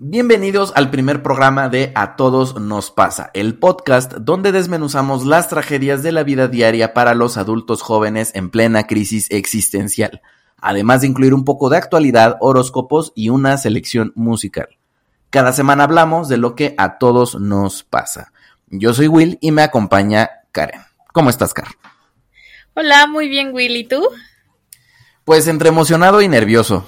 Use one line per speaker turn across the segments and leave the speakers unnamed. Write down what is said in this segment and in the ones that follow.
Bienvenidos al primer programa de A Todos Nos Pasa, el podcast donde desmenuzamos las tragedias de la vida diaria para los adultos jóvenes en plena crisis existencial, además de incluir un poco de actualidad, horóscopos y una selección musical. Cada semana hablamos de lo que a todos nos pasa. Yo soy Will y me acompaña Karen. ¿Cómo estás, Karen?
Hola, muy bien, Will. ¿Y tú?
Pues entre emocionado y nervioso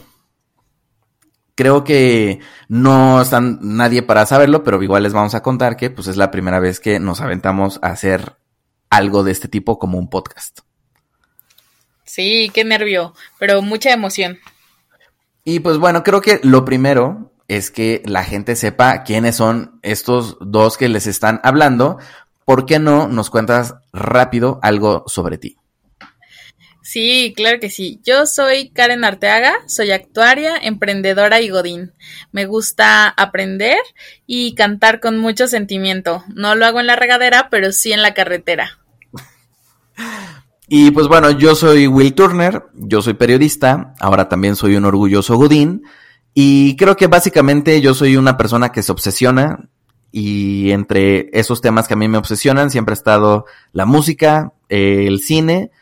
creo que no están nadie para saberlo, pero igual les vamos a contar que pues es la primera vez que nos aventamos a hacer algo de este tipo como un podcast.
Sí, qué nervio, pero mucha emoción.
Y pues bueno, creo que lo primero es que la gente sepa quiénes son estos dos que les están hablando. ¿Por qué no nos cuentas rápido algo sobre ti?
Sí, claro que sí. Yo soy Karen Arteaga, soy actuaria, emprendedora y godín. Me gusta aprender y cantar con mucho sentimiento. No lo hago en la regadera, pero sí en la carretera.
Y pues bueno, yo soy Will Turner, yo soy periodista, ahora también soy un orgulloso godín y creo que básicamente yo soy una persona que se obsesiona y entre esos temas que a mí me obsesionan siempre ha estado la música, el cine,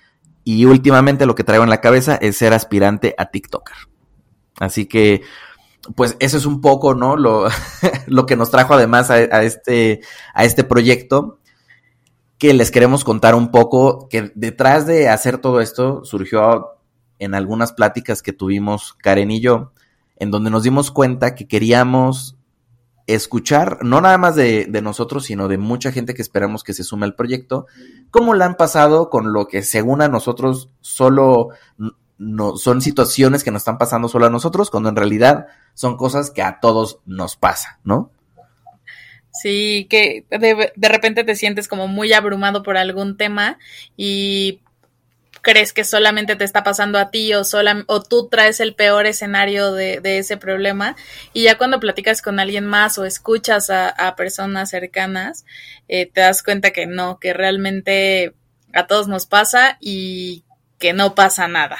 y últimamente lo que traigo en la cabeza es ser aspirante a TikToker. Así que, pues eso es un poco, ¿no? Lo, lo que nos trajo además a, este, a este proyecto que les queremos contar un poco, que detrás de hacer todo esto surgió en algunas pláticas que tuvimos Karen y yo, en donde nos dimos cuenta que queríamos escuchar, no nada más de, nosotros, sino de mucha gente que esperamos que se sume al proyecto, cómo la han pasado con lo que según a nosotros solo no, son situaciones que nos están pasando solo a nosotros, cuando en realidad son cosas que a todos nos pasa, ¿no?
Sí, que de, de repente te sientes como muy abrumado por algún tema y crees que solamente te está pasando a ti o, sola, o tú traes el peor escenario de, ese problema y ya cuando platicas con alguien más o escuchas a, personas cercanas, eh, te das cuenta que no, que realmente a todos nos pasa y que no pasa nada.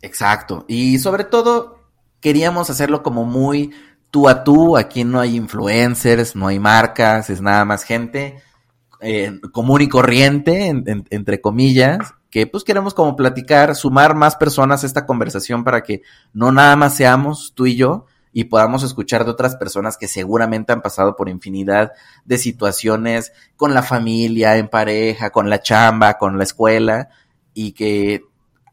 Exacto. Y sobre todo queríamos hacerlo como muy tú a tú. Aquí no hay influencers, no hay marcas, es nada más gente eh, común y corriente, entre comillas, que pues queremos como platicar, sumar más personas a esta conversación para que no nada más seamos tú y yo y podamos escuchar de otras personas que seguramente han pasado por infinidad de situaciones con la familia, en pareja, con la chamba, con la escuela y que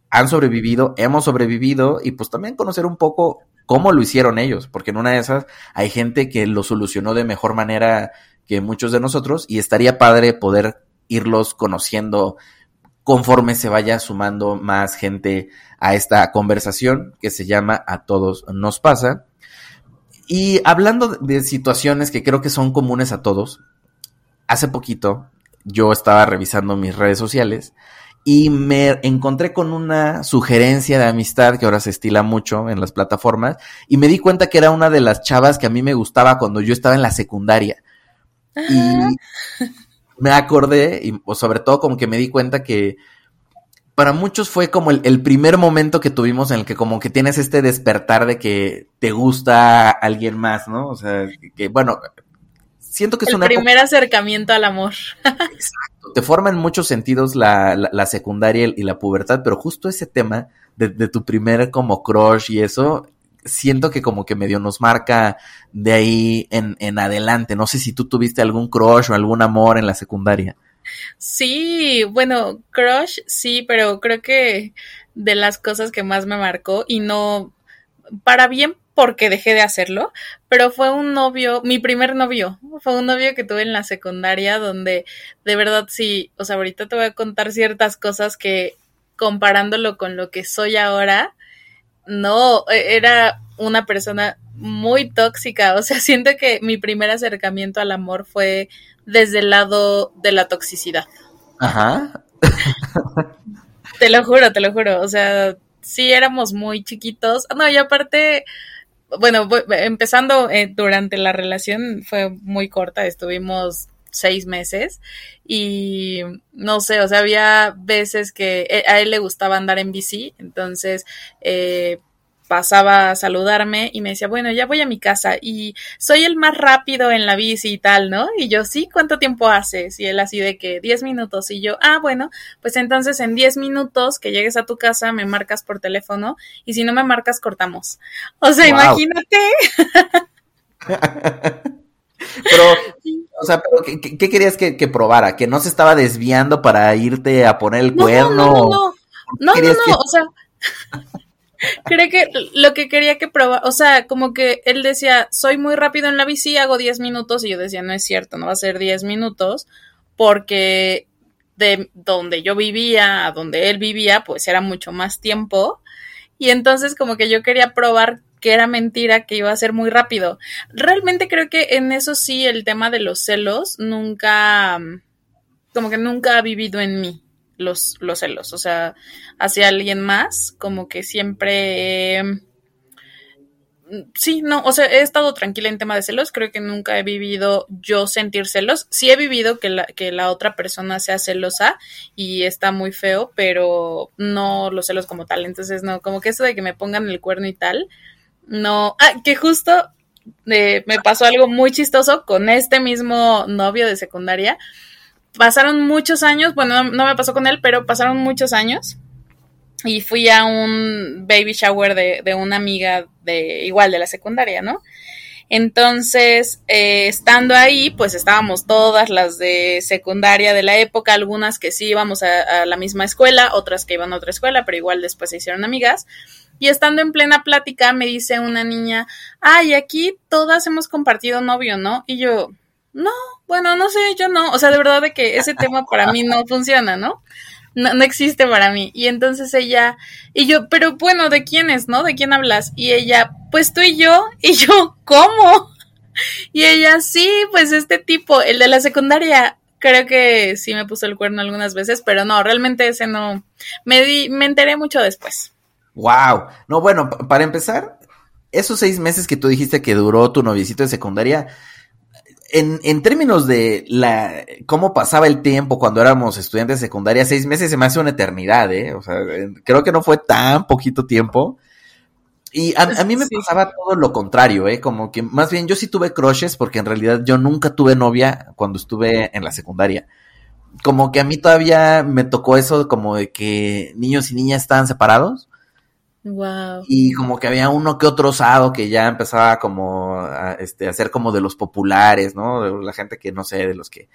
han sobrevivido, hemos sobrevivido y pues también conocer un poco cómo lo hicieron ellos, porque en una de esas hay gente que lo solucionó de mejor manera que muchos de nosotros y estaría padre poder irlos conociendo conforme se vaya sumando más gente a esta conversación que se llama A todos nos pasa. Y hablando de situaciones que creo que son comunes a todos, hace poquito yo estaba revisando mis redes sociales y me encontré con una sugerencia de amistad que ahora se estila mucho en las plataformas y me di cuenta que era una de las chavas que a mí me gustaba cuando yo estaba en la secundaria. Y me acordé, y sobre todo como que me di cuenta que para muchos fue como el, primer momento que tuvimos en el que como que tienes este despertar de que te gusta alguien más, ¿no? O sea, que bueno, siento que es
el primer acercamiento al amor.
Exacto. Te forma en muchos sentidos la, la, secundaria y la pubertad, pero justo ese tema de, de, tu primer como crush y eso, siento que como que medio nos marca de ahí en, en adelante. No sé si tú tuviste algún crush o algún amor en la secundaria.
Sí, bueno, crush sí, pero creo que de las cosas que más me marcó y no para bien porque dejé de hacerlo, pero fue un novio, mi primer novio, fue un novio que tuve en la secundaria donde de verdad sí, o sea, ahorita te voy a contar ciertas cosas que comparándolo con lo que soy ahora, no, e, era una persona muy tóxica, o sea, siento que mi primer acercamiento al amor fue desde el lado de la toxicidad.
Ajá.
te lo juro, te lo juro, o sea, sí éramos muy chiquitos, no, y aparte, bueno, empezando eh, durante la relación fue muy corta, estuvimos seis meses y no sé, o sea, había veces que eh, a él le gustaba andar en bici, entonces eh, pasaba a saludarme y me decía, bueno, ya voy a mi casa y soy el más rápido en la bici y tal, ¿no? Y yo, sí, ¿cuánto tiempo haces? Y él así de que 10 minutos y yo, ah, bueno, pues entonces en 10 minutos que llegues a tu casa me marcas por teléfono y si no me marcas cortamos. O sea, imagínate.
pero, o sea, ¿qué, querías que, probara? ¿Que no se estaba desviando para irte a poner el cuerno?
No, no, no, no, no, no, o sea, creo que lo que quería que probara, o sea, como que él decía, soy muy rápido en la bici, hago 10 minutos, y yo decía, no es cierto, no va a ser 10 minutos, porque de donde yo vivía a donde él vivía, pues era mucho más tiempo, y entonces como que yo quería probar que era mentira, que iba a ser muy rápido. Realmente creo que en eso sí el tema de los celos nunca, como que nunca ha vivido en mí los, los celos. O sea, hacia alguien más, como que siempre... sí, no, o sea, he estado tranquila en tema de celos, creo que nunca he vivido yo sentir celos, sí he vivido que la, que la otra persona sea celosa y está muy feo, pero no los celos como tal, entonces no, como que eso de que me pongan el cuerno y tal, no, ah, que justo eh, me pasó algo muy chistoso con este mismo novio de secundaria. Pasaron muchos años, bueno, no, me pasó con él, pero pasaron muchos años y fui a un baby shower de, de una amiga de igual de la secundaria, ¿no? Entonces, eh, estando ahí, pues estábamos todas las de secundaria de la época, algunas que sí íbamos a, a, la misma escuela, otras que iban a otra escuela, pero igual después se hicieron amigas. Y estando en plena plática, me dice una niña, ay, aquí todas hemos compartido novio, ¿no? Y yo, no, bueno, no sé, yo no. O sea, de verdad de que ese tema para mí no funciona, ¿no? No, no existe para mí. Y entonces ella, y yo, pero bueno, ¿de quién es, no? ¿De quién hablas? Y ella, pues tú y yo. Y yo, ¿cómo? Y ella, sí, pues este tipo, el de la secundaria, creo que sí me puso el cuerno algunas veces, pero no, realmente ese no. Me, di, me enteré mucho después.
Wow. No, bueno, para empezar, esos seis meses que tú dijiste que duró tu noviecito de secundaria, en, en, términos de la cómo pasaba el tiempo cuando éramos estudiantes de secundaria, seis meses se me hace una eternidad, ¿eh? O sea, creo que no fue tan poquito tiempo. Y a, a mí me pasaba todo lo contrario, ¿eh? Como que más bien yo sí tuve crushes porque en realidad yo nunca tuve novia cuando estuve en la secundaria. Como que a mí todavía me tocó eso como de que niños y niñas estaban separados
Wow.
Y como que había uno que otro osado que ya empezaba como a, este, a ser como de los populares, ¿no? De la gente que no sé, de los que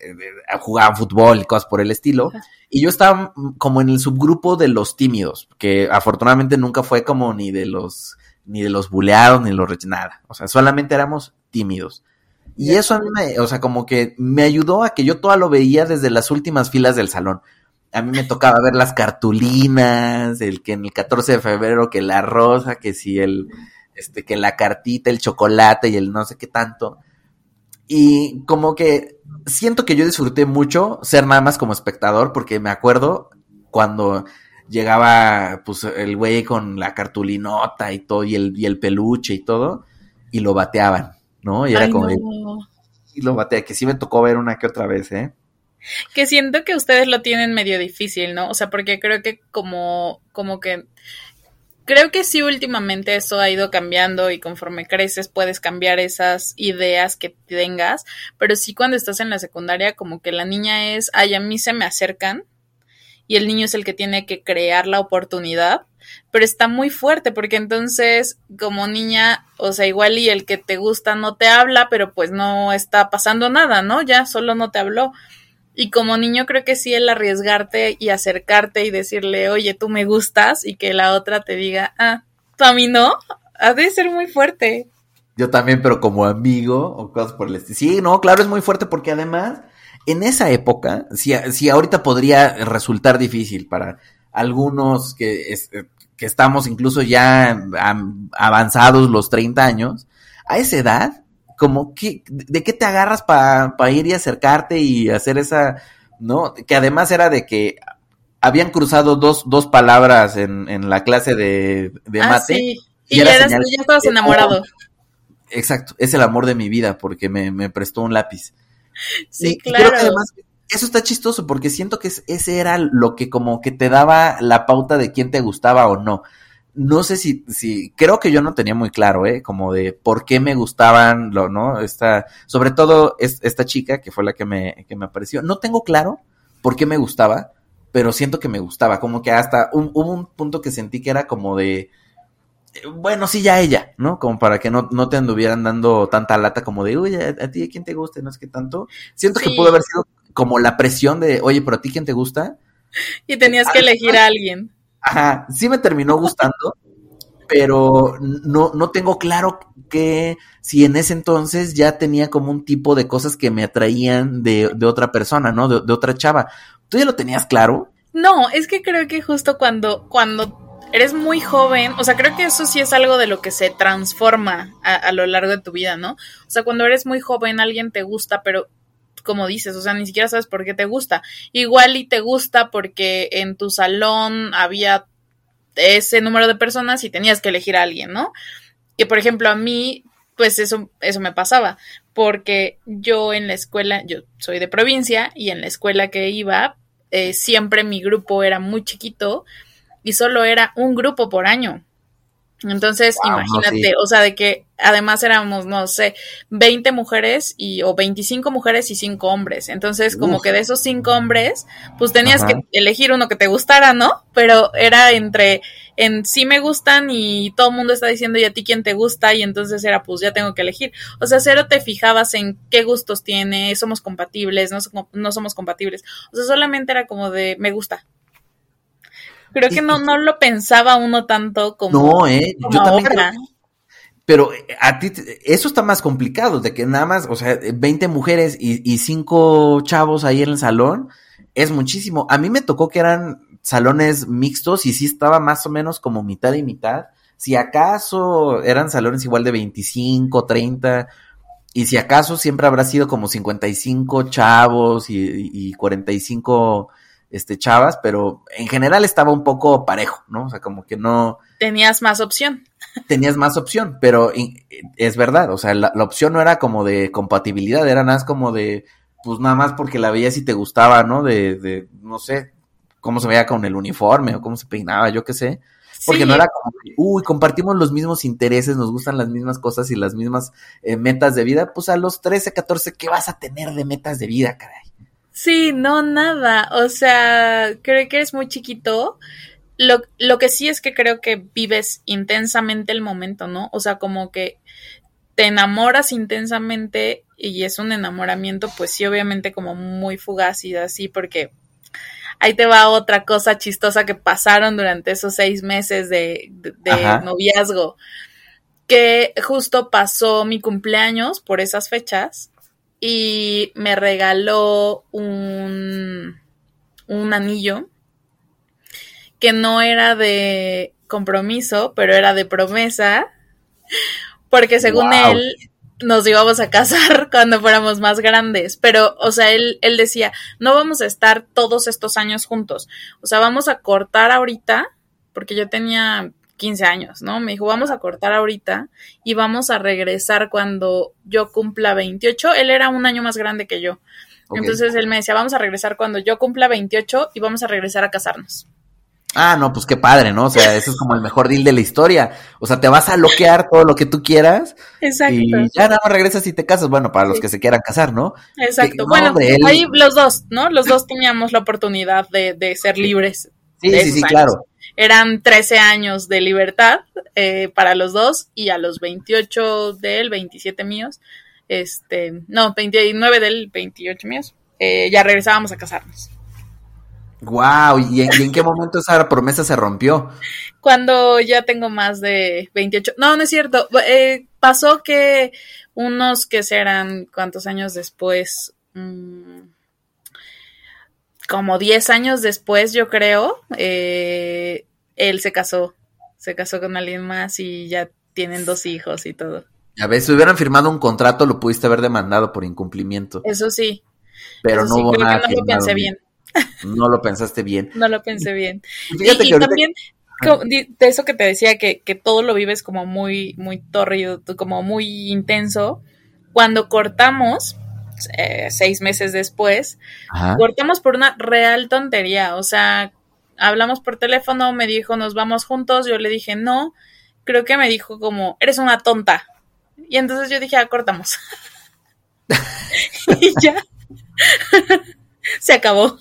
eh, jugaban fútbol y cosas por el estilo. Y yo estaba como en el subgrupo de los tímidos, que afortunadamente nunca fue como ni de los ni de los buleados ni de los nada. O sea, solamente éramos tímidos. Y eso a mí me, o sea, como que me ayudó a que yo todo lo veía desde las últimas filas del salón a mí me tocaba ver las cartulinas, el que en el 14 de febrero que la rosa, que si el, este, que la cartita, el chocolate y el no sé qué tanto. Y como que siento que yo disfruté mucho ser nada más como espectador, porque me acuerdo cuando llegaba pues el güey con la cartulinota y todo, y el, y el peluche y todo, y lo bateaban, ¿no? Y era como... Y lo batea, que sí me tocó ver una que otra vez, ¿eh?
Que siento que ustedes lo tienen medio difícil, ¿no? O sea, porque creo que como, como que creo que sí últimamente eso ha ido cambiando y conforme creces puedes cambiar esas ideas que tengas, pero sí cuando estás en la secundaria como que la niña es, ay, a mí se me acercan y el niño es el que tiene que crear la oportunidad, pero está muy fuerte porque entonces como niña, o sea, igual y el que te gusta no te habla, pero pues no está pasando nada, ¿no? Ya solo no te habló. Y como niño creo que sí el arriesgarte y acercarte y decirle, oye, tú me gustas y que la otra te diga, ah, tú a mí no, ha de ser muy fuerte.
Yo también, pero como amigo o cosas por el estilo. Sí, no, claro, es muy fuerte porque además, en esa época, si, si ahorita podría resultar difícil para algunos que, que estamos incluso ya avanzados los 30 años, a esa edad como que, ¿de qué te agarras para ir y acercarte y hacer esa, ¿no? Que además era de que habían cruzado dos, dos palabras en, en la clase de, de ah, mate.
Sí. Y, ya, eras, ya estabas enamorado.
exacto, es el amor de mi vida porque me, me prestó un lápiz.
Sí, claro.
además eso está chistoso porque siento que ese era lo que como que te daba la pauta de quién te gustaba o no no sé si, si, creo que yo no tenía muy claro, ¿eh? Como de por qué me gustaban, lo, ¿no? Esta, sobre todo es, esta chica que fue la que me, que me apareció. No tengo claro por qué me gustaba, pero siento que me gustaba. Como que hasta hubo un punto que sentí que era como de, bueno, sí, ya ella, ¿no? Como para que no, no te anduvieran dando tanta lata como de, oye, a, ti, ¿a quién te gusta? No es que tanto. Siento que pudo haber sido como la presión de, oye, pero a ti, ¿quién te gusta?
Y tenías que elegir a alguien.
Ajá, sí me terminó gustando, pero no, no tengo claro que si en ese entonces ya tenía como un tipo de cosas que me atraían de, de otra persona, ¿no? De, de otra chava. ¿Tú ya lo tenías claro?
No, es que creo que justo cuando, cuando eres muy joven, o sea, creo que eso sí es algo de lo que se transforma a, lo largo de tu vida, ¿no? O sea, cuando eres muy joven alguien te gusta, pero como dices, o sea, ni siquiera sabes por qué te gusta. Igual y te gusta porque en tu salón había ese número de personas y tenías que elegir a alguien, ¿no? Que por ejemplo a mí, pues eso, eso me pasaba, porque yo en la escuela, yo soy de provincia y en la escuela que iba, eh, siempre mi grupo era muy chiquito y solo era un grupo por año. Entonces, imagínate, o sea, de que además éramos, no sé, 20 mujeres y, o 25 mujeres y 5 hombres. Entonces, como que de esos 5 hombres, pues tenías que elegir uno que te gustara, ¿no? Pero era entre, en sí me gustan y todo el mundo está diciendo, ¿y a ti quién te gusta? Y entonces era, pues ya tengo que elegir. O sea, cero te fijabas en qué gustos tiene, somos compatibles, no, no somos compatibles. O sea, solamente era como de, me gusta, Creo que no, no lo pensaba uno tanto como.
No, eh, yo también. pero eh, a ti, eso está más complicado, de que nada más, o sea, 20 mujeres y, y 5 chavos ahí en el salón, es muchísimo. A mí me tocó que eran salones mixtos y sí estaba más o menos como mitad y mitad. Si acaso eran salones igual de 25, 30, y si acaso siempre habrá sido como 55 chavos y, y 45 este, chavas, pero en general estaba un poco parejo, ¿no? O sea, como que no...
Tenías más opción.
Tenías más opción, pero es verdad, o sea, la, opción no era como de compatibilidad, era nada más como de, pues nada más porque la veías y te gustaba, ¿no? De, de no sé, cómo se veía con el uniforme o cómo se peinaba, yo qué sé. Porque no era como, uy, compartimos los mismos intereses, nos gustan las mismas cosas y las mismas eh, metas de vida. Pues a los 13, 14, ¿qué vas a tener de metas de vida, caray?
Sí, no, nada. O sea, creo que eres muy chiquito. Lo, lo que sí es que creo que vives intensamente el momento, ¿no? O sea, como que te enamoras intensamente y es un enamoramiento, pues sí, obviamente como muy fugaz y así, porque ahí te va otra cosa chistosa que pasaron durante esos seis meses de, de noviazgo, que justo pasó mi cumpleaños por esas fechas y me regaló un, un anillo que no era de compromiso, pero era de promesa, porque según él nos íbamos a casar cuando fuéramos más grandes, pero, o sea, él, él decía, no vamos a estar todos estos años juntos, o sea, vamos a cortar ahorita, porque yo tenía 15 años, ¿no? Me dijo, vamos a cortar ahorita y vamos a regresar cuando yo cumpla 28. Él era un año más grande que yo. Entonces él me decía, vamos a regresar cuando yo cumpla 28 y vamos a regresar a casarnos.
Ah, no, pues qué padre, ¿no? O sea, eso es como el mejor deal de la historia. O sea, te vas a bloquear todo lo que tú quieras. Exacto. Y ya nada más regresas y te casas. Bueno, para los que se quieran casar, ¿no?
Exacto. bueno, ahí los dos, ¿no? Los dos teníamos la oportunidad de, de ser libres.
Sí, sí, sí, claro
eran 13 años de libertad eh, para los dos y a los 28 de él, 27 míos, este, no, 29 del 28 míos, eh, ya regresábamos a casarnos.
Wow, ¿Y en, qué momento esa promesa se rompió?
Cuando ya tengo más de 28. No, no es cierto. Eh, pasó que unos que serán, ¿cuántos años después? Mm, como 10 años después, yo creo, eh, él se casó, se casó con alguien más y ya tienen dos hijos y todo.
A ver, si hubieran firmado un contrato, lo pudiste haber demandado por incumplimiento.
Eso sí.
Pero no hubo nada.
no lo pensé bien.
No lo pensaste bien.
No lo pensé bien. y, también de eso que te decía, que, que todo lo vives como muy, muy torrido, como muy intenso. Cuando cortamos, eh, seis meses después, cortamos por una real tontería. O sea, hablamos por teléfono, me dijo, nos vamos juntos, yo le dije, no, creo que me dijo como, eres una tonta. Y entonces yo dije, ah, cortamos. y ya. Se acabó.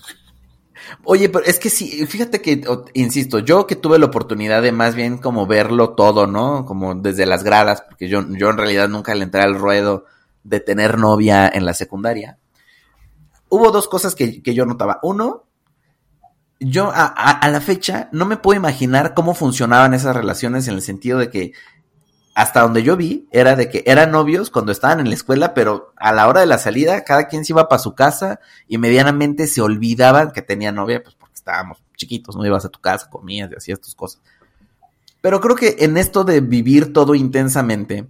Oye, pero es que sí, fíjate que, insisto, yo que tuve la oportunidad de más bien como verlo todo, ¿no? Como desde las gradas, porque yo, yo en realidad nunca le entré al ruedo de tener novia en la secundaria. Hubo dos cosas que, que yo notaba. Uno, yo a, a, la fecha no me puedo imaginar cómo funcionaban esas relaciones en el sentido de que hasta donde yo vi era de que eran novios cuando estaban en la escuela, pero a la hora de la salida cada quien se iba para su casa y medianamente se olvidaban que tenía novia, pues porque estábamos chiquitos, no ibas a tu casa, comías y hacías tus cosas. Pero creo que en esto de vivir todo intensamente,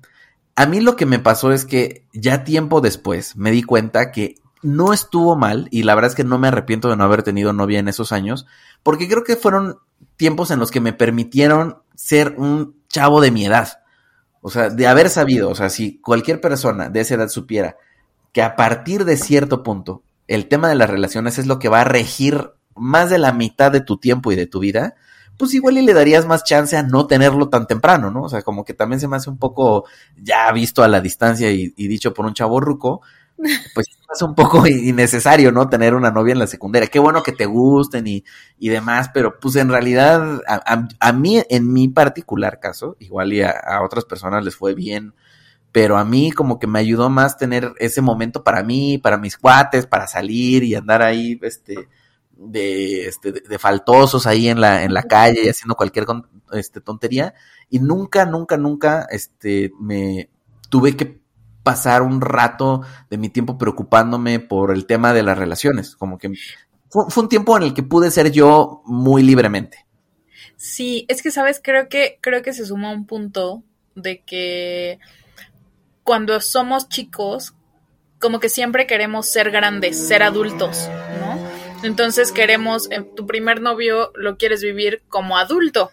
a mí lo que me pasó es que ya tiempo después me di cuenta que no estuvo mal y la verdad es que no me arrepiento de no haber tenido novia en esos años, porque creo que fueron tiempos en los que me permitieron ser un chavo de mi edad. O sea, de haber sabido, o sea, si cualquier persona de esa edad supiera que a partir de cierto punto el tema de las relaciones es lo que va a regir más de la mitad de tu tiempo y de tu vida, pues igual y le darías más chance a no tenerlo tan temprano, ¿no? O sea, como que también se me hace un poco ya visto a la distancia y, y dicho por un chavo ruco, pues es un poco innecesario, ¿no? Tener una novia en la secundaria. Qué bueno que te gusten y, y demás, pero pues en realidad a, a, mí, en mi particular caso, igual y a, a, otras personas les fue bien, pero a mí como que me ayudó más tener ese momento para mí, para mis cuates, para salir y andar ahí, este, de, este, de, faltosos ahí en la, en la calle y haciendo cualquier este, tontería. Y nunca, nunca, nunca, este, me tuve que pasar un rato de mi tiempo preocupándome por el tema de las relaciones. Como que fue, un tiempo en el que pude ser yo muy libremente.
Sí, es que sabes, creo que, creo que se suma un punto de que cuando somos chicos, como que siempre queremos ser grandes, ser adultos, ¿no? Entonces queremos, eh, tu primer novio lo quieres vivir como adulto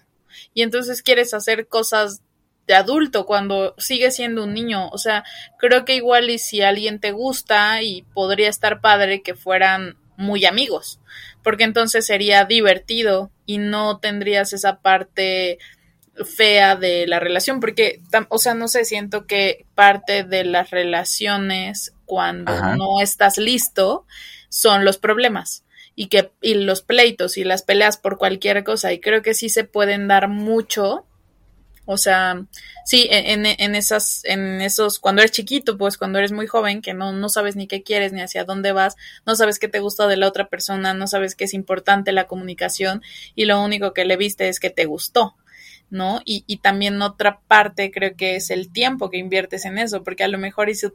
y entonces quieres hacer cosas de adulto cuando sigue siendo un niño. O sea, creo que igual y si alguien te gusta y podría estar padre que fueran muy amigos, porque entonces sería divertido y no tendrías esa parte fea de la relación, porque, o sea, no sé, siento que parte de las relaciones cuando Ajá. no estás listo son los problemas y que y los pleitos y las peleas por cualquier cosa y creo que sí se pueden dar mucho o sea, sí, en, en, esas, en esos, cuando eres chiquito, pues cuando eres muy joven, que no, no sabes ni qué quieres, ni hacia dónde vas, no sabes qué te gusta de la otra persona, no sabes que es importante la comunicación, y lo único que le viste es que te gustó, ¿no? Y, y también otra parte creo que es el tiempo que inviertes en eso, porque a lo mejor si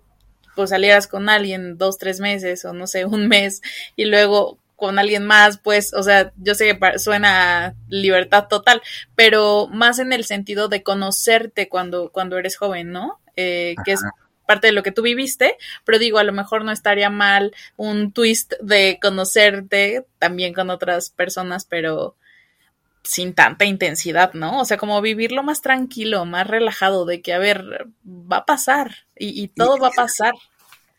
pues salieras con alguien dos, tres meses, o no sé, un mes, y luego con alguien más, pues, o sea, yo sé que suena libertad total, pero más en el sentido de conocerte cuando, cuando eres joven, ¿no? Eh, que es parte de lo que tú viviste, pero digo, a lo mejor no estaría mal un twist de conocerte también con otras personas, pero sin tanta intensidad, ¿no? O sea, como vivirlo más tranquilo, más relajado, de que, a ver, va a pasar y, y todo va a pasar.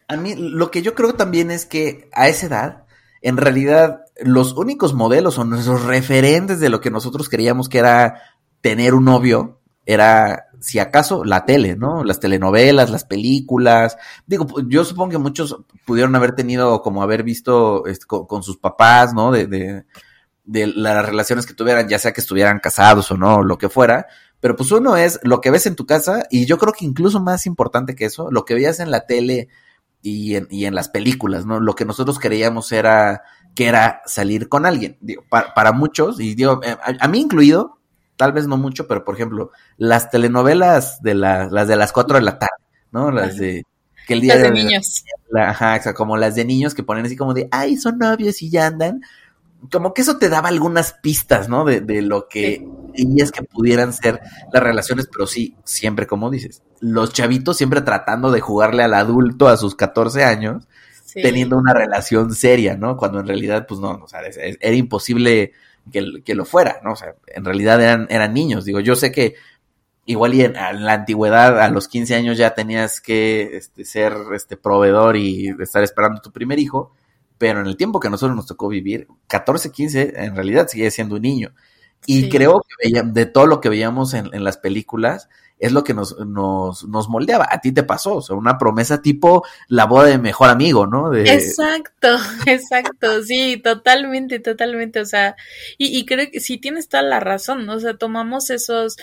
A mí, lo que yo creo también es que a esa edad, en realidad los únicos modelos o nuestros referentes de lo que nosotros creíamos que era tener un novio era, si acaso, la tele, ¿no? Las telenovelas, las películas. Digo, yo supongo que muchos pudieron haber tenido, como haber visto este, con, con, sus papás, ¿no? De, de, de, las relaciones que tuvieran, ya sea que estuvieran casados o no, lo que fuera. Pero pues uno es lo que ves en tu casa y yo creo que incluso más importante que eso, lo que veías en la tele y en, y en las películas, ¿no? Lo que nosotros creíamos era que era salir con alguien. Digo, para, para muchos, y digo, eh, a, a, mí incluido, tal vez no mucho, pero por ejemplo, las telenovelas de la, las de las cuatro de la tarde, ¿no? Las de que el día
las de, de niños.
La, ajá, o sea, como las de niños que ponen así como de, ay, son novios y ya andan. Como que eso te daba algunas pistas, ¿no? De, de lo que ellas que pudieran ser las relaciones, pero sí, siempre como dices, los chavitos siempre tratando de jugarle al adulto a sus 14 años, sí. teniendo una relación seria, ¿no? Cuando en realidad, pues no, o sea, era imposible que, que, lo fuera, ¿no? O sea, en realidad eran, eran niños. Digo, yo sé que igual y en, en, la antigüedad, a los 15 años ya tenías que este, ser este proveedor y estar esperando tu primer hijo, pero en el tiempo que a nosotros nos tocó vivir, 14, 15, en realidad sigue siendo un niño. Y creo que de todo lo que veíamos en, en las películas, es lo que nos, nos, nos moldeaba. A ti te pasó, o sea, una promesa tipo la boda de mejor amigo, ¿no?
Exacto, exacto, sí, totalmente, totalmente, o sea, y, y creo que sí tienes toda la razón, ¿no? O sea, tomamos esos,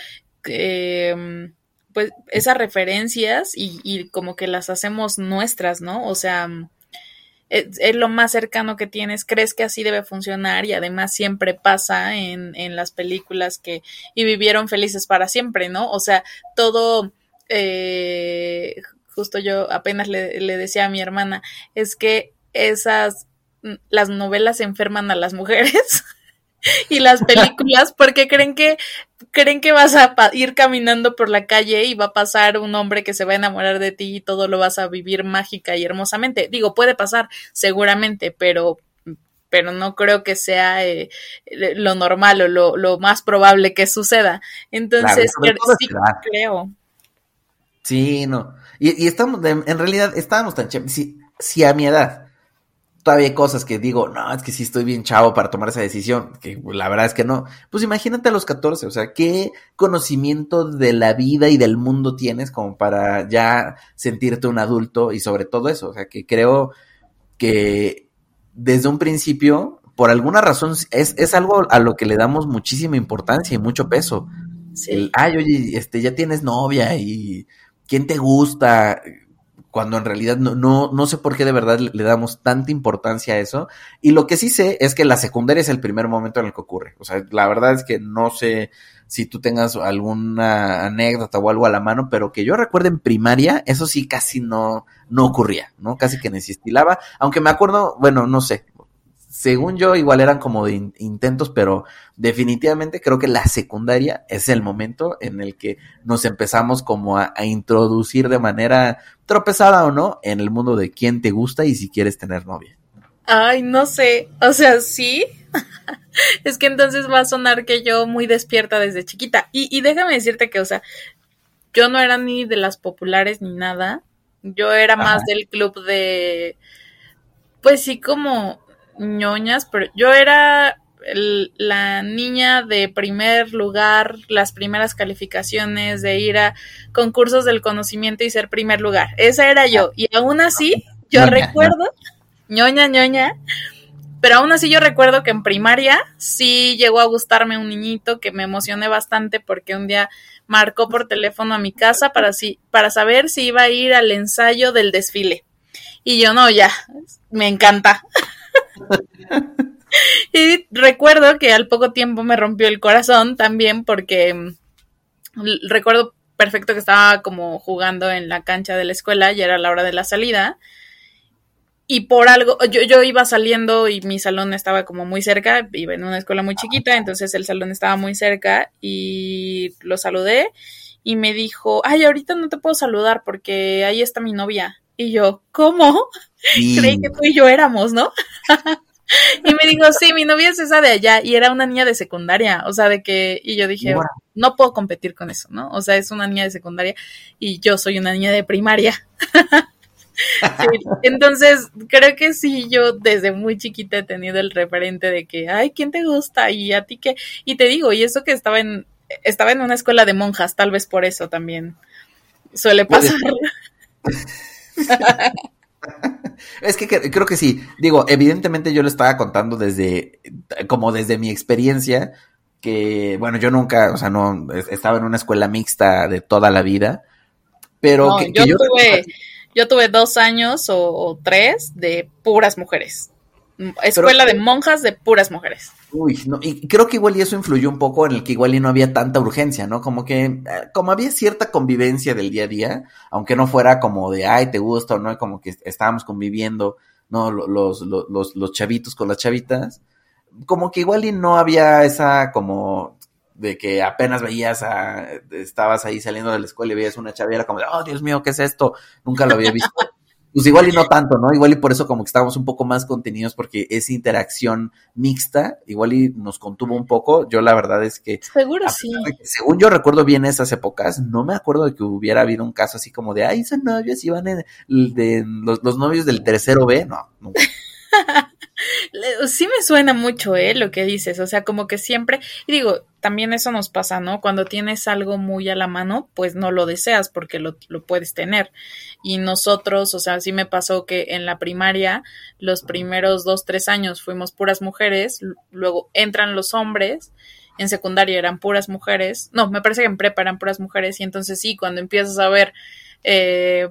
eh, pues, esas referencias y, y como que las hacemos nuestras, ¿no? O sea, es, lo más cercano que tienes, crees que así debe funcionar y además siempre pasa en, en las películas que y vivieron felices para siempre, ¿no? O sea, todo, eh, justo yo apenas le, le decía a mi hermana, es que esas, las novelas enferman a las mujeres. y las películas porque creen que creen que vas a ir caminando por la calle y va a pasar un hombre que se va a enamorar de ti y todo lo vas a vivir mágica y hermosamente. Digo, puede pasar seguramente, pero pero no creo que sea eh, lo normal o lo, lo, más probable que suceda. Entonces, sí creo.
Sí, no. Y, y estamos, en realidad, estábamos tan. Si, si a mi edad todavía hay cosas que digo, no, es que sí estoy bien chavo para tomar esa decisión, que la verdad es que no. Pues imagínate a los 14, o sea, ¿qué conocimiento de la vida y del mundo tienes como para ya sentirte un adulto y sobre todo eso? O sea, que creo que desde un principio, por alguna razón, es, es algo a lo que le damos muchísima importancia y mucho peso. Sí. ay, oye, este, ya tienes novia y quién te gusta, cuando en realidad no, no, no sé por qué de verdad le, damos tanta importancia a eso. Y lo que sí sé es que la secundaria es el primer momento en el que ocurre. O sea, la verdad es que no sé si tú tengas alguna anécdota o algo a la mano, pero que yo recuerde en primaria, eso sí casi no, no ocurría, ¿no? Casi que necesitaba, aunque me acuerdo, bueno, no sé, según yo, igual eran como de intentos, pero definitivamente creo que la secundaria es el momento en el que nos empezamos como a, introducir de manera tropezada o no en el mundo de quién te gusta y si quieres tener novia.
Ay, no sé, o sea, sí. es que entonces va a sonar que yo muy despierta desde chiquita. Y, y déjame decirte que, o sea, yo no era ni de las populares ni nada. Yo era más del club de, pues sí, como ñoñas, pero yo era la niña de primer lugar, las primeras calificaciones, de ir a concursos del conocimiento y ser primer lugar. Esa era yo. Y aún así, yo recuerdo, ñoña, ñoña, pero aún así yo recuerdo que en primaria sí llegó a gustarme un niñito que me emocioné bastante porque un día marcó por teléfono a mi casa para, si, para saber si iba a ir al ensayo del desfile. Y yo no, ya, me encanta. Y recuerdo que al poco tiempo me rompió el corazón también porque mm, recuerdo perfecto que estaba como jugando en la cancha de la escuela y era la hora de la salida. Y por algo, yo, yo iba saliendo y mi salón estaba como muy cerca, iba en una escuela muy chiquita, entonces el salón estaba muy cerca y lo saludé y me dijo, ay, ahorita no te puedo saludar porque ahí está mi novia. Y yo, ¿cómo? Creí que tú y yo éramos, ¿no? y me dijo, sí, mi novia es esa de allá y era una niña de secundaria, o sea, de que, y yo dije, no puedo competir con eso, ¿no? O sea, es una niña de secundaria y yo soy una niña de primaria. entonces, creo que sí, yo desde muy chiquita he tenido el referente de que, ay, ¿quién te gusta? Y a ti qué, y te digo, y eso que estaba en, estaba en una escuela de monjas, tal vez por eso también suele pasar.
Es que creo que sí. Digo, evidentemente yo le estaba contando desde, como desde mi experiencia, que, bueno, yo nunca, o sea, no, estaba en una escuela mixta de toda la vida, pero
yo, tuve, yo tuve dos años o tres de puras mujeres. Escuela de monjas de puras mujeres.
Uy, no, y creo que igual y eso influyó un poco en el que igual y no había tanta urgencia, ¿no? Como que, eh, como había cierta convivencia del día a día, aunque no fuera como de, ay, te gusta o no, como que estábamos conviviendo, ¿no? Los, los, los, los chavitos con las chavitas, como que igual y no había esa como de que apenas veías a, estabas ahí saliendo de la escuela y veías una chavera como de, oh, Dios mío, ¿qué es esto? Nunca lo había visto. pues igual y no tanto, ¿no? Igual y por eso como que estábamos un poco más contenidos porque esa interacción mixta, igual y nos contuvo un poco. Yo la verdad es que...
Seguro sí.
según yo recuerdo bien esas épocas, no me acuerdo de que hubiera habido un caso así como de, ay, son novios y van en, de, los, novios del tercero B. No, nunca.
sí me suena mucho, ¿eh? Lo que dices, o sea, como que siempre, y digo, también eso nos pasa, ¿no? Cuando tienes algo muy a la mano, pues no lo deseas porque lo, puedes tener. Y nosotros, o sea, sí me pasó que en la primaria, los primeros dos, tres años fuimos puras mujeres, luego entran los hombres, en secundaria eran puras mujeres, no, me parece que en prepa eran puras mujeres, y entonces sí, cuando empiezas a ver eh,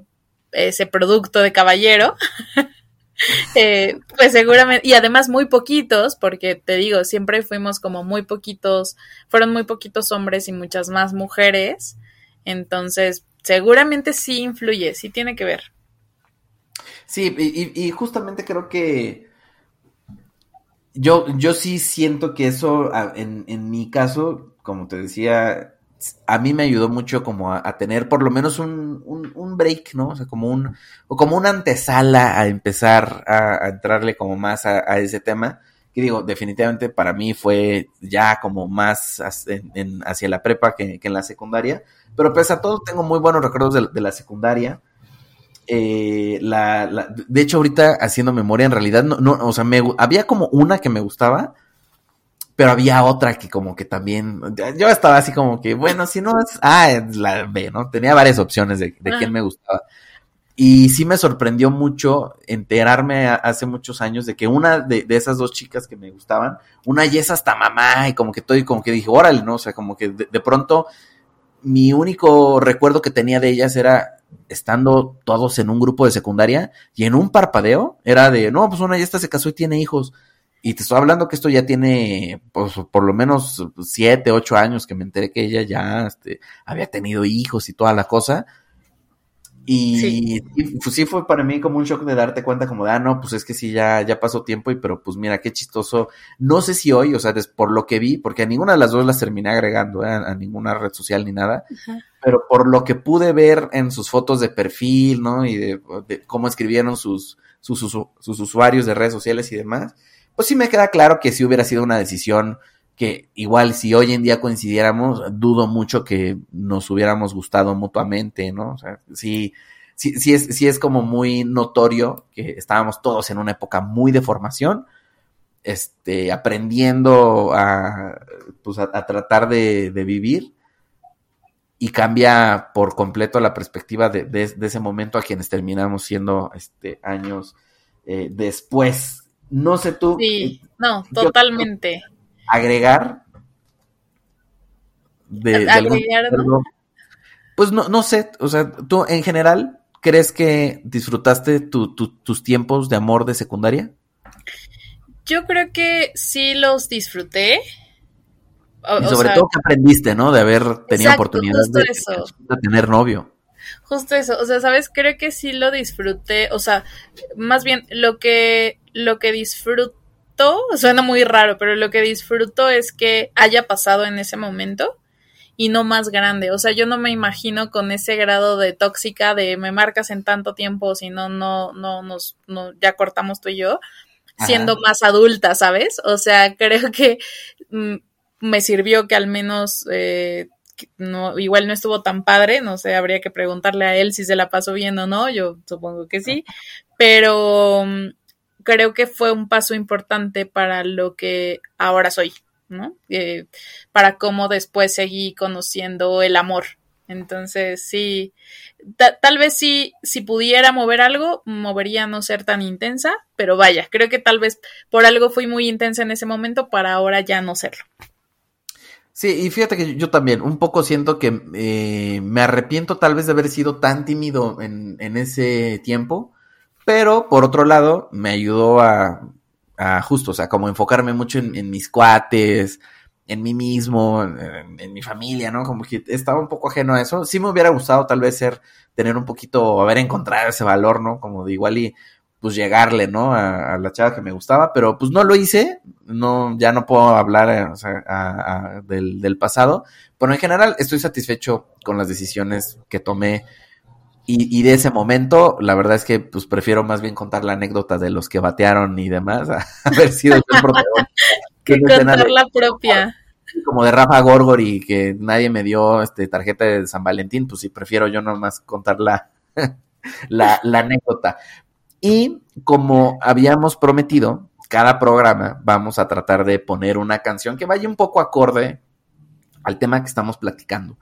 ese producto de caballero, eh, pues seguramente, y además muy poquitos, porque te digo, siempre fuimos como muy poquitos, fueron muy poquitos hombres y muchas más mujeres, entonces seguramente sí influye, sí tiene que ver.
Sí, y, justamente creo que yo, yo sí siento que eso, en, en mi caso, como te decía, a mí me ayudó mucho como a, tener por lo menos un, un, break, ¿no? O sea, como un, como una antesala a empezar a, entrarle como más a, ese tema. Que digo, definitivamente para mí fue ya como más hacia la prepa que, en la secundaria. Pero pese a todo, tengo muy buenos recuerdos de, la secundaria. Eh, la, de hecho, ahorita haciendo memoria, en realidad, no, no o sea, me, había como una que me gustaba, pero había otra que como que también, yo estaba así como que, bueno, si no es, ah, es la B, ¿no? Tenía varias opciones de, de quién me gustaba. Y sí me sorprendió mucho enterarme hace muchos años de que una de, esas dos chicas que me gustaban, una y es hasta mamá, y como que estoy, como que dije, órale, ¿no? O sea, como que de, pronto mi único recuerdo que tenía de ellas era estando todos en un grupo de secundaria y en un parpadeo era de, no, pues una ya está se casó y tiene hijos. Y te estoy hablando que esto ya tiene, pues, por lo menos siete, ocho años que me enteré que ella ya este, había tenido hijos y toda la cosa. Y sí. pues, sí fue para mí como un shock de darte cuenta como de, ah, no, pues es que sí, ya, ya pasó tiempo y pero pues mira, qué chistoso. No sé si hoy, o sea, por lo que vi, porque a ninguna de las dos las terminé agregando, ¿eh? a, ninguna red social ni nada, pero por lo que pude ver en sus fotos de perfil, ¿no? Y de, cómo escribieron sus, sus, sus usuarios de redes sociales y demás, pues sí me queda claro que si hubiera sido una decisión que igual si hoy en día coincidiéramos, dudo mucho que nos hubiéramos gustado mutuamente, ¿no? O sea, sí, sí, sí es, sí es como muy notorio que estábamos todos en una época muy de formación, este, aprendiendo a, pues a, tratar de, vivir y cambia por completo la perspectiva de, ese momento a quienes terminamos siendo este, años eh, después no sé tú.
Sí, no, totalmente.
Agregar. De, agregar, Pues no, no sé, o sea, tú en general, ¿crees que disfrutaste tus tiempos de amor de secundaria?
Yo creo que sí los disfruté.
y sobre todo que aprendiste, ¿no? De haber tenido oportunidad de, de, tener novio.
Justo eso, o sea, ¿sabes? Creo que sí lo disfruté, o sea, más bien lo que lo que disfruto, suena muy raro, pero lo que disfruto es que haya pasado en ese momento y no más grande. O sea, yo no me imagino con ese grado de tóxica de me marcas en tanto tiempo, si no, no, no, nos, no, ya cortamos tú y yo, siendo más adulta, ¿sabes? O sea, creo que mm, me sirvió que al menos, eh, no, igual no estuvo tan padre, no sé, habría que preguntarle a él si se la pasó bien o no, yo supongo que sí, pero mm, creo que fue un paso importante para lo que ahora soy, ¿no? Eh, para cómo después seguí conociendo el amor. Entonces, sí, tal vez sí, si pudiera mover algo, movería no ser tan intensa, pero vaya, creo que tal vez por algo fui muy intensa en ese momento para ahora ya no serlo.
Sí, y fíjate que yo también un poco siento que eh, me arrepiento tal vez de haber sido tan tímido en, en ese tiempo, pero por otro lado, me ayudó a, a justo, o sea, como enfocarme mucho en, mis cuates, en mí mismo, en, mi familia, ¿no? Como que estaba un poco ajeno a eso. Sí me hubiera gustado tal vez ser, tener un poquito, haber encontrado ese valor, ¿no? Como de igual y pues llegarle, ¿no? A, la chava que me gustaba, pero pues no lo hice, no, ya no puedo hablar eh, o sea, del, del pasado, pero en general estoy satisfecho con las decisiones que tomé y, y, de ese momento, la verdad es que pues prefiero más bien contar la anécdota de los que batearon y demás, a haber sido el protagonista.
que contar la propia.
Como de Rafa Gorgor y que nadie me dio este tarjeta de San Valentín, pues sí, prefiero yo nomás contar la, la, la anécdota. Y como habíamos prometido, cada programa vamos a tratar de poner una canción que vaya un poco acorde al tema que estamos platicando.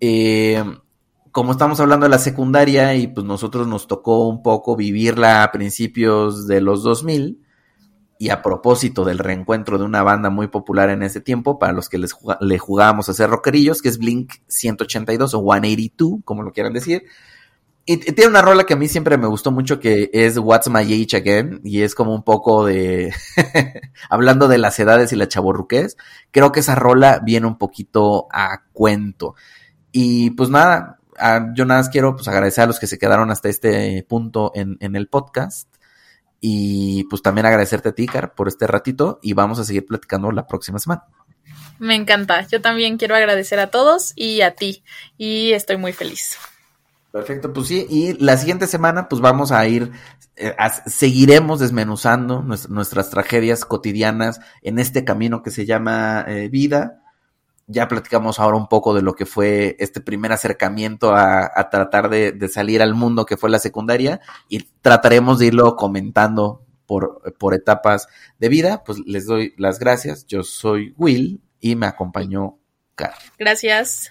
Eh, como estamos hablando de la secundaria y pues nosotros nos tocó un poco vivirla a principios de los 2000 y a propósito del reencuentro de una banda muy popular en ese tiempo, para los que les le jugábamos a hacer rockerillos, que es Blink 182 o 182, como lo quieran decir. Y tiene una rola que a mí siempre me gustó mucho que es What's My Age Again y es como un poco de hablando de las edades y la chaborruquez. Creo que esa rola viene un poquito a cuento. Y pues nada, yo nada más quiero pues agradecer a los que se quedaron hasta este punto en, en el podcast. Y pues también agradecerte a ti, Car, por este ratito y vamos a seguir platicando la próxima semana.
Me encanta. Yo también quiero agradecer a todos y a ti. Y estoy muy feliz.
Perfecto, pues sí, y la siguiente semana pues vamos a ir, eh, seguiremos desmenuzando nuestras tragedias cotidianas en este camino que se llama eh, vida. Ya platicamos ahora un poco de lo que fue este primer acercamiento a, tratar de, salir al mundo que fue la secundaria y trataremos de irlo comentando por, por etapas de vida. Pues les doy las gracias. Yo soy Will y me acompañó Car.
Gracias.